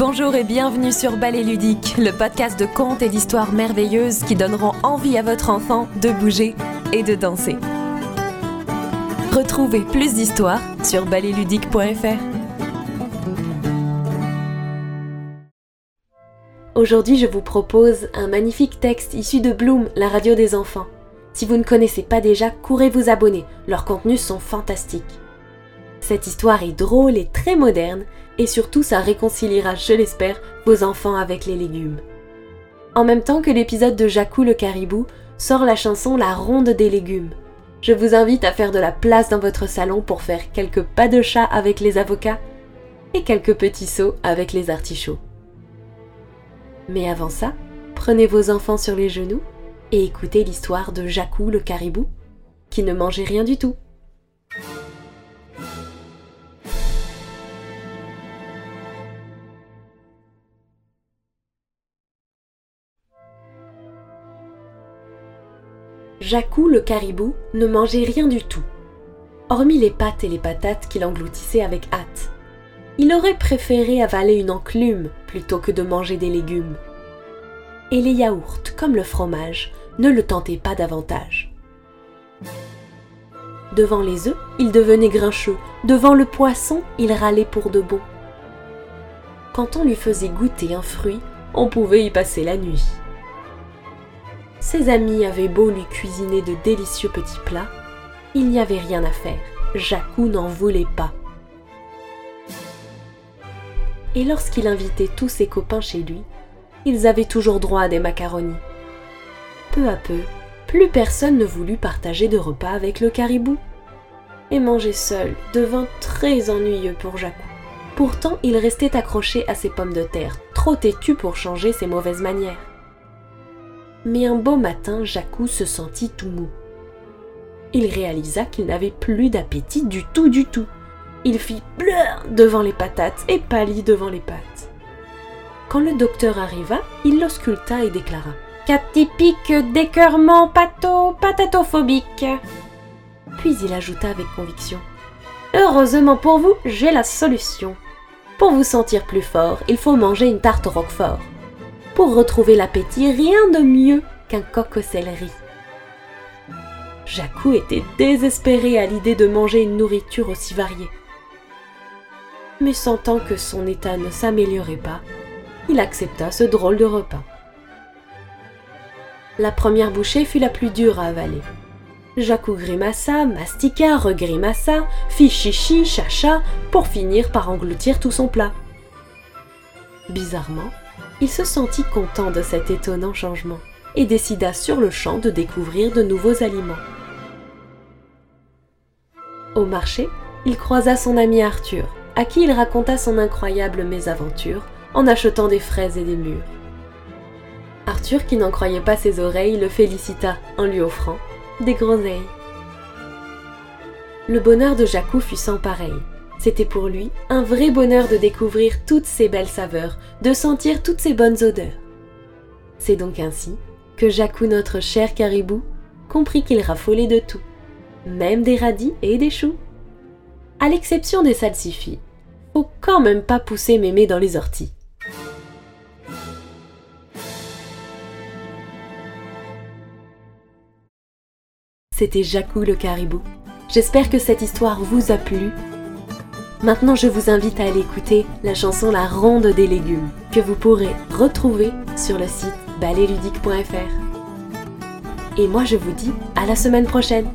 Bonjour et bienvenue sur Ballet Ludique, le podcast de contes et d'histoires merveilleuses qui donneront envie à votre enfant de bouger et de danser. Retrouvez plus d'histoires sur balletludique.fr. Aujourd'hui, je vous propose un magnifique texte issu de Bloom, la radio des enfants. Si vous ne connaissez pas déjà, courez vous abonner, leurs contenus sont fantastiques. Cette histoire est drôle et très moderne, et surtout ça réconciliera, je l'espère, vos enfants avec les légumes. En même temps que l'épisode de Jacou le caribou, sort la chanson La ronde des légumes. Je vous invite à faire de la place dans votre salon pour faire quelques pas de chat avec les avocats et quelques petits sauts avec les artichauts. Mais avant ça, prenez vos enfants sur les genoux et écoutez l'histoire de Jacou le caribou, qui ne mangeait rien du tout. Jacou le caribou ne mangeait rien du tout, hormis les pâtes et les patates qu'il engloutissait avec hâte. Il aurait préféré avaler une enclume plutôt que de manger des légumes. Et les yaourts, comme le fromage, ne le tentaient pas davantage. Devant les œufs, il devenait grincheux, devant le poisson, il râlait pour de bon. Quand on lui faisait goûter un fruit, on pouvait y passer la nuit. Ses amis avaient beau lui cuisiner de délicieux petits plats, il n'y avait rien à faire. Jacou n'en voulait pas. Et lorsqu'il invitait tous ses copains chez lui, ils avaient toujours droit à des macaronis. Peu à peu, plus personne ne voulut partager de repas avec le caribou. Et manger seul devint très ennuyeux pour Jacou. Pourtant, il restait accroché à ses pommes de terre, trop têtu pour changer ses mauvaises manières mais un beau matin, Jacou se sentit tout mou. Il réalisa qu'il n'avait plus d'appétit du tout du tout. Il fit pleur devant les patates et pâlit devant les pâtes. Quand le docteur arriva, il l'ausculta et déclara Cas typique d'écœurement pato patatophobique. Puis il ajouta avec conviction Heureusement pour vous, j'ai la solution. Pour vous sentir plus fort, il faut manger une tarte roquefort. Pour retrouver l'appétit, rien de mieux qu'un coq aux céleri. Jacou était désespéré à l'idée de manger une nourriture aussi variée. Mais sentant que son état ne s'améliorait pas, il accepta ce drôle de repas. La première bouchée fut la plus dure à avaler. Jacou grimaça, mastiqua, regrimaça, fit chichi, chacha, pour finir par engloutir tout son plat. Bizarrement, il se sentit content de cet étonnant changement et décida sur le champ de découvrir de nouveaux aliments. Au marché, il croisa son ami Arthur, à qui il raconta son incroyable mésaventure en achetant des fraises et des mûres. Arthur, qui n'en croyait pas ses oreilles, le félicita en lui offrant des groseilles. Le bonheur de Jacou fut sans pareil. C'était pour lui un vrai bonheur de découvrir toutes ces belles saveurs, de sentir toutes ces bonnes odeurs. C'est donc ainsi que Jacou, notre cher caribou, comprit qu'il raffolait de tout, même des radis et des choux. À l'exception des salsifis, faut quand même pas pousser mémé dans les orties. C'était Jacou le caribou. J'espère que cette histoire vous a plu Maintenant, je vous invite à aller écouter la chanson La Ronde des légumes, que vous pourrez retrouver sur le site balletludique.fr. Et moi, je vous dis à la semaine prochaine